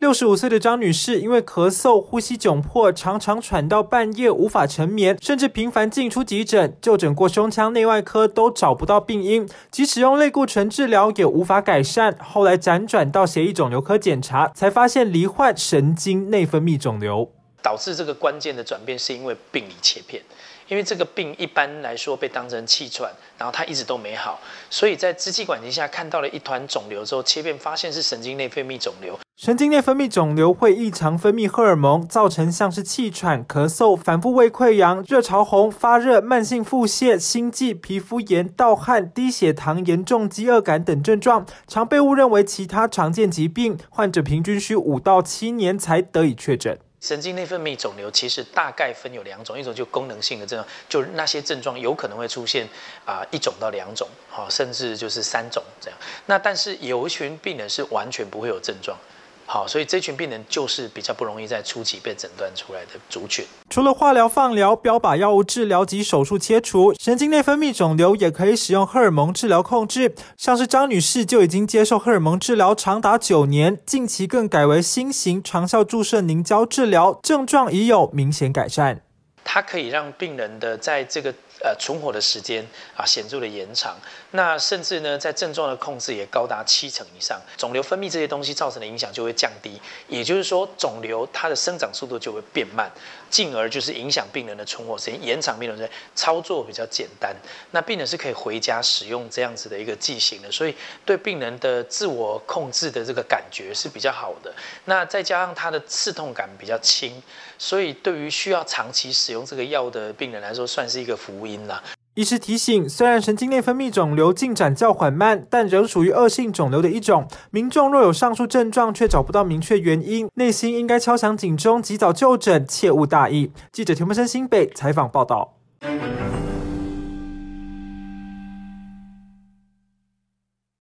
六十五岁的张女士因为咳嗽、呼吸窘迫，常常喘到半夜无法成眠，甚至频繁进出急诊，就诊过胸腔内外科都找不到病因，即使用类固醇治疗也无法改善。后来辗转到协议肿瘤科检查，才发现罹患神经内分泌肿瘤。导致这个关键的转变是因为病理切片，因为这个病一般来说被当成气喘，然后它一直都没好，所以在支气管镜下看到了一团肿瘤之后，切片发现是神经内分泌肿瘤。神经内分泌肿瘤会异常分泌荷尔蒙，造成像是气喘、咳嗽、反复胃溃疡、热潮红、发热、慢性腹泻、心悸、皮肤炎、盗汗、低血糖、严重饥饿感等症状，常被误认为其他常见疾病。患者平均需五到七年才得以确诊。神经内分泌肿瘤其实大概分有两种，一种就功能性的症状，就那些症状有可能会出现啊一种到两种，好，甚至就是三种这样。那但是有一群病人是完全不会有症状。好，所以这群病人就是比较不容易在初期被诊断出来的族群。除了化疗、放疗、标靶药物治疗及手术切除，神经内分泌肿瘤也可以使用荷尔蒙治疗控制。像是张女士就已经接受荷尔蒙治疗长达九年，近期更改为新型长效注射凝胶治疗，症状已有明显改善。它可以让病人的在这个。呃，存活的时间啊显著的延长，那甚至呢，在症状的控制也高达七成以上，肿瘤分泌这些东西造成的影响就会降低，也就是说，肿瘤它的生长速度就会变慢，进而就是影响病人的存活时间，延长病人的操作比较简单，那病人是可以回家使用这样子的一个剂型的，所以对病人的自我控制的这个感觉是比较好的，那再加上它的刺痛感比较轻，所以对于需要长期使用这个药的病人来说，算是一个福音。医师提醒，虽然神经内分泌肿瘤进展较缓慢，但仍属于恶性肿瘤的一种。民众若有上述症状却找不到明确原因，内心应该敲响警钟，及早就诊，切勿大意。记者田木生新北采访报道。